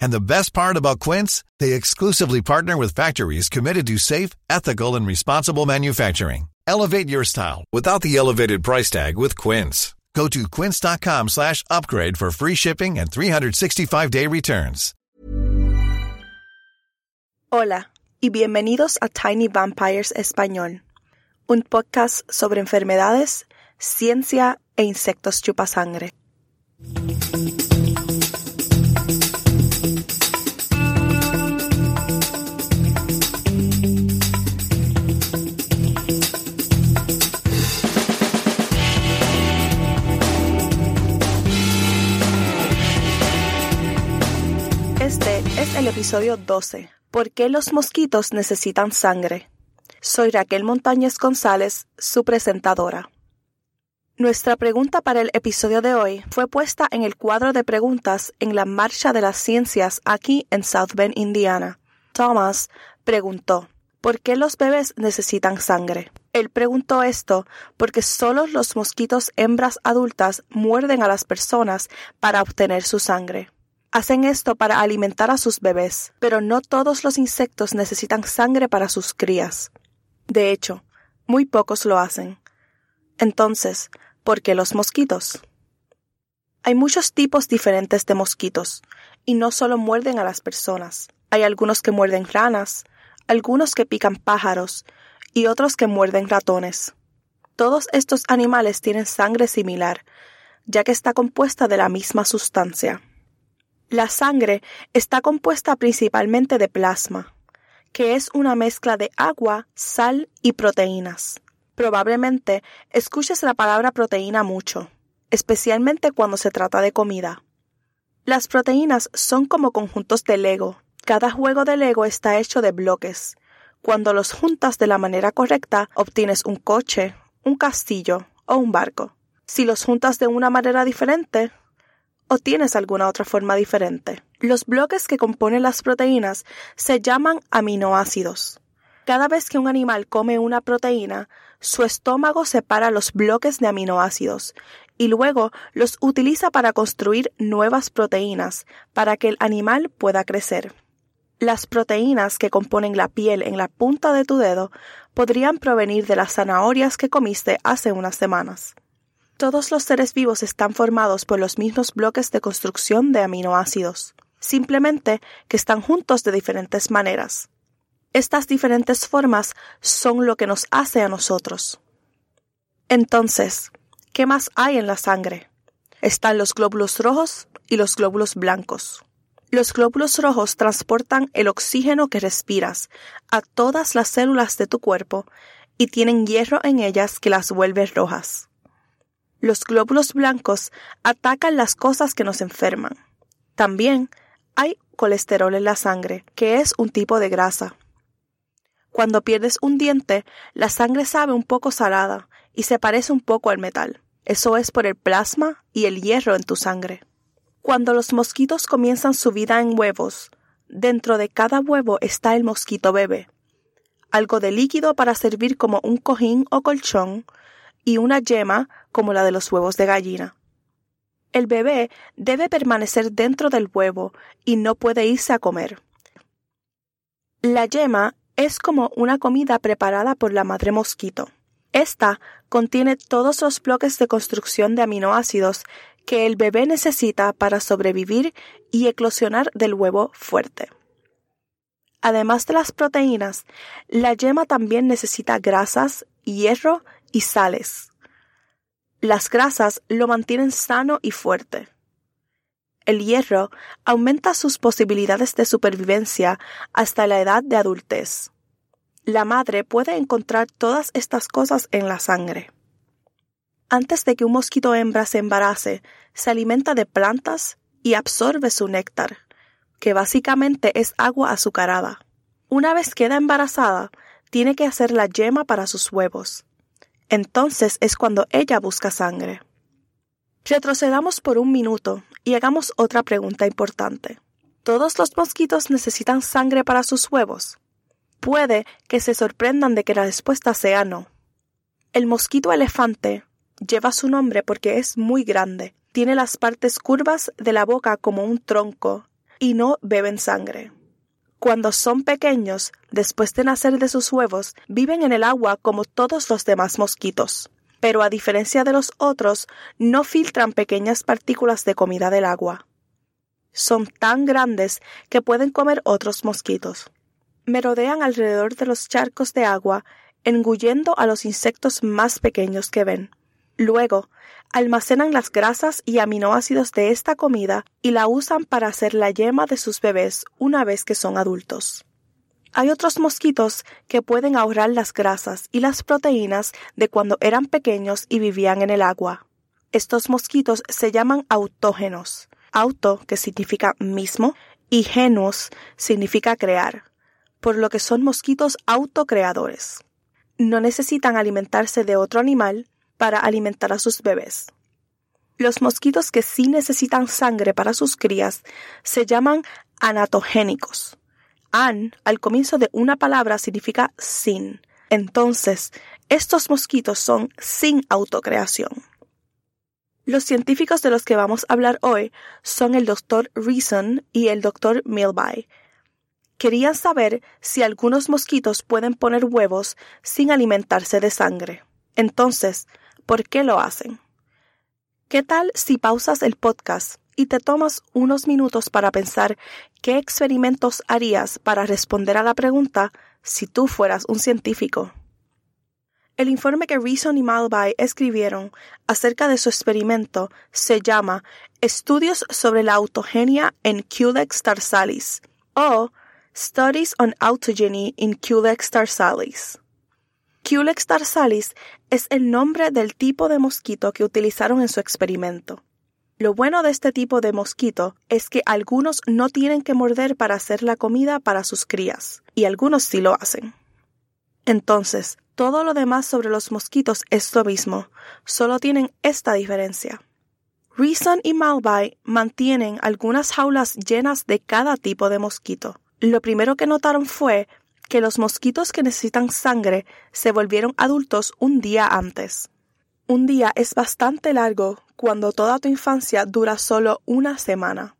And the best part about Quince, they exclusively partner with factories committed to safe, ethical, and responsible manufacturing. Elevate your style without the elevated price tag with Quince. Go to quince.com slash upgrade for free shipping and 365-day returns. Hola y bienvenidos a Tiny Vampires Español, un podcast sobre enfermedades, ciencia e insectos chupasangre. Este es el episodio 12. ¿Por qué los mosquitos necesitan sangre? Soy Raquel Montañez González, su presentadora. Nuestra pregunta para el episodio de hoy fue puesta en el cuadro de preguntas en la Marcha de las Ciencias aquí en South Bend, Indiana. Thomas preguntó, ¿por qué los bebés necesitan sangre? Él preguntó esto porque solo los mosquitos hembras adultas muerden a las personas para obtener su sangre. Hacen esto para alimentar a sus bebés, pero no todos los insectos necesitan sangre para sus crías. De hecho, muy pocos lo hacen. Entonces, ¿por qué los mosquitos? Hay muchos tipos diferentes de mosquitos, y no solo muerden a las personas. Hay algunos que muerden ranas, algunos que pican pájaros, y otros que muerden ratones. Todos estos animales tienen sangre similar, ya que está compuesta de la misma sustancia. La sangre está compuesta principalmente de plasma, que es una mezcla de agua, sal y proteínas. Probablemente escuches la palabra proteína mucho, especialmente cuando se trata de comida. Las proteínas son como conjuntos de Lego. Cada juego de Lego está hecho de bloques. Cuando los juntas de la manera correcta, obtienes un coche, un castillo o un barco. Si los juntas de una manera diferente, o tienes alguna otra forma diferente. Los bloques que componen las proteínas se llaman aminoácidos. Cada vez que un animal come una proteína, su estómago separa los bloques de aminoácidos y luego los utiliza para construir nuevas proteínas para que el animal pueda crecer. Las proteínas que componen la piel en la punta de tu dedo podrían provenir de las zanahorias que comiste hace unas semanas. Todos los seres vivos están formados por los mismos bloques de construcción de aminoácidos, simplemente que están juntos de diferentes maneras. Estas diferentes formas son lo que nos hace a nosotros. Entonces, ¿qué más hay en la sangre? Están los glóbulos rojos y los glóbulos blancos. Los glóbulos rojos transportan el oxígeno que respiras a todas las células de tu cuerpo y tienen hierro en ellas que las vuelve rojas. Los glóbulos blancos atacan las cosas que nos enferman. También hay colesterol en la sangre, que es un tipo de grasa. Cuando pierdes un diente, la sangre sabe un poco salada y se parece un poco al metal. Eso es por el plasma y el hierro en tu sangre. Cuando los mosquitos comienzan su vida en huevos, dentro de cada huevo está el mosquito bebé, algo de líquido para servir como un cojín o colchón, y una yema como la de los huevos de gallina. El bebé debe permanecer dentro del huevo y no puede irse a comer. La yema es como una comida preparada por la madre mosquito. Esta contiene todos los bloques de construcción de aminoácidos que el bebé necesita para sobrevivir y eclosionar del huevo fuerte. Además de las proteínas, la yema también necesita grasas, hierro y sales. Las grasas lo mantienen sano y fuerte. el hierro aumenta sus posibilidades de supervivencia hasta la edad de adultez. La madre puede encontrar todas estas cosas en la sangre. Antes de que un mosquito hembra se embarace, se alimenta de plantas y absorbe su néctar, que básicamente es agua azucarada. Una vez queda embarazada, tiene que hacer la yema para sus huevos. Entonces es cuando ella busca sangre. Retrocedamos por un minuto y hagamos otra pregunta importante. ¿Todos los mosquitos necesitan sangre para sus huevos? Puede que se sorprendan de que la respuesta sea no. El mosquito elefante lleva su nombre porque es muy grande, tiene las partes curvas de la boca como un tronco y no beben sangre. Cuando son pequeños, después de nacer de sus huevos, viven en el agua como todos los demás mosquitos. Pero a diferencia de los otros, no filtran pequeñas partículas de comida del agua. Son tan grandes que pueden comer otros mosquitos merodean alrededor de los charcos de agua, engullendo a los insectos más pequeños que ven. Luego, almacenan las grasas y aminoácidos de esta comida y la usan para hacer la yema de sus bebés una vez que son adultos. Hay otros mosquitos que pueden ahorrar las grasas y las proteínas de cuando eran pequeños y vivían en el agua. Estos mosquitos se llaman autógenos. Auto, que significa mismo, y genos significa crear por lo que son mosquitos autocreadores. No necesitan alimentarse de otro animal para alimentar a sus bebés. Los mosquitos que sí necesitan sangre para sus crías se llaman anatogénicos. An al comienzo de una palabra significa sin. Entonces, estos mosquitos son sin autocreación. Los científicos de los que vamos a hablar hoy son el Dr. Reason y el Dr. Milby, querían saber si algunos mosquitos pueden poner huevos sin alimentarse de sangre. Entonces, ¿por qué lo hacen? ¿Qué tal si pausas el podcast y te tomas unos minutos para pensar qué experimentos harías para responder a la pregunta si tú fueras un científico? El informe que Reason y Malby escribieron acerca de su experimento se llama Estudios sobre la autogenia en Culex tarsalis o Studies on Autogeny in Culex tarsalis. Culex tarsalis es el nombre del tipo de mosquito que utilizaron en su experimento. Lo bueno de este tipo de mosquito es que algunos no tienen que morder para hacer la comida para sus crías, y algunos sí lo hacen. Entonces, todo lo demás sobre los mosquitos es lo mismo, solo tienen esta diferencia. Reason y Malby mantienen algunas jaulas llenas de cada tipo de mosquito lo primero que notaron fue que los mosquitos que necesitan sangre se volvieron adultos un día antes. Un día es bastante largo cuando toda tu infancia dura solo una semana.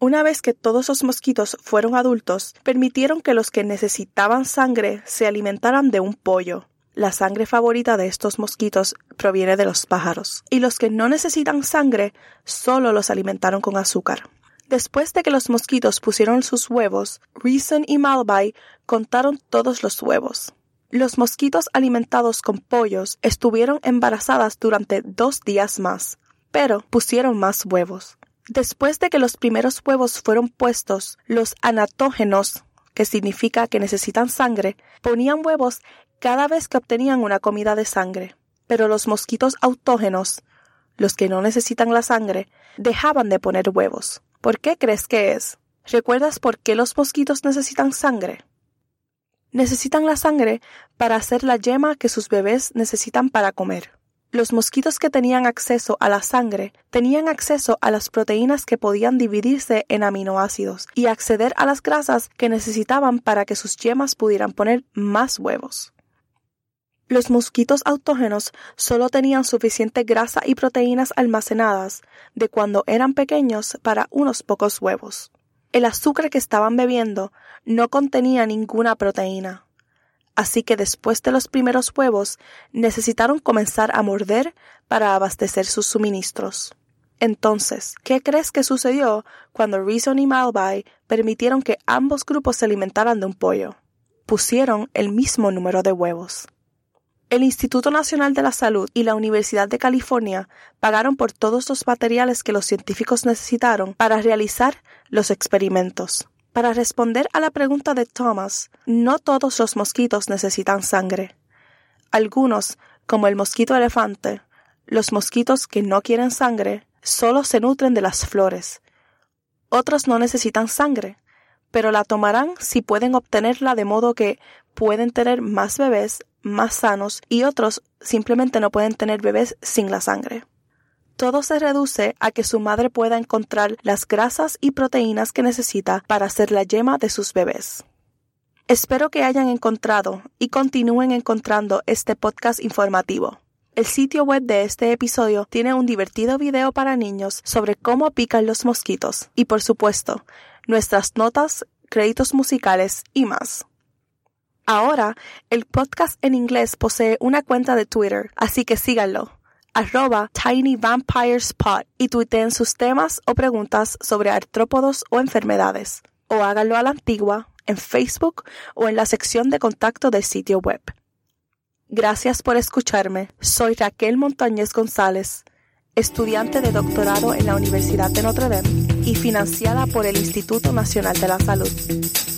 Una vez que todos los mosquitos fueron adultos, permitieron que los que necesitaban sangre se alimentaran de un pollo. La sangre favorita de estos mosquitos proviene de los pájaros, y los que no necesitan sangre solo los alimentaron con azúcar. Después de que los mosquitos pusieron sus huevos, Reason y Malby contaron todos los huevos. Los mosquitos alimentados con pollos estuvieron embarazadas durante dos días más, pero pusieron más huevos. Después de que los primeros huevos fueron puestos, los anatógenos, que significa que necesitan sangre, ponían huevos cada vez que obtenían una comida de sangre. Pero los mosquitos autógenos, los que no necesitan la sangre, dejaban de poner huevos. ¿Por qué crees que es? ¿Recuerdas por qué los mosquitos necesitan sangre? Necesitan la sangre para hacer la yema que sus bebés necesitan para comer. Los mosquitos que tenían acceso a la sangre tenían acceso a las proteínas que podían dividirse en aminoácidos y acceder a las grasas que necesitaban para que sus yemas pudieran poner más huevos. Los mosquitos autógenos solo tenían suficiente grasa y proteínas almacenadas de cuando eran pequeños para unos pocos huevos. El azúcar que estaban bebiendo no contenía ninguna proteína. Así que después de los primeros huevos necesitaron comenzar a morder para abastecer sus suministros. Entonces, ¿qué crees que sucedió cuando Reason y Malby permitieron que ambos grupos se alimentaran de un pollo? Pusieron el mismo número de huevos. El Instituto Nacional de la Salud y la Universidad de California pagaron por todos los materiales que los científicos necesitaron para realizar los experimentos. Para responder a la pregunta de Thomas, no todos los mosquitos necesitan sangre. Algunos, como el mosquito elefante, los mosquitos que no quieren sangre, solo se nutren de las flores. Otros no necesitan sangre, pero la tomarán si pueden obtenerla de modo que pueden tener más bebés más sanos y otros simplemente no pueden tener bebés sin la sangre. Todo se reduce a que su madre pueda encontrar las grasas y proteínas que necesita para hacer la yema de sus bebés. Espero que hayan encontrado y continúen encontrando este podcast informativo. El sitio web de este episodio tiene un divertido video para niños sobre cómo pican los mosquitos y por supuesto nuestras notas, créditos musicales y más. Ahora, el podcast en inglés posee una cuenta de Twitter, así que síganlo. Arroba Tiny y tuiteen sus temas o preguntas sobre artrópodos o enfermedades. O háganlo a la antigua, en Facebook o en la sección de contacto del sitio web. Gracias por escucharme. Soy Raquel Montañez González, estudiante de doctorado en la Universidad de Notre Dame y financiada por el Instituto Nacional de la Salud.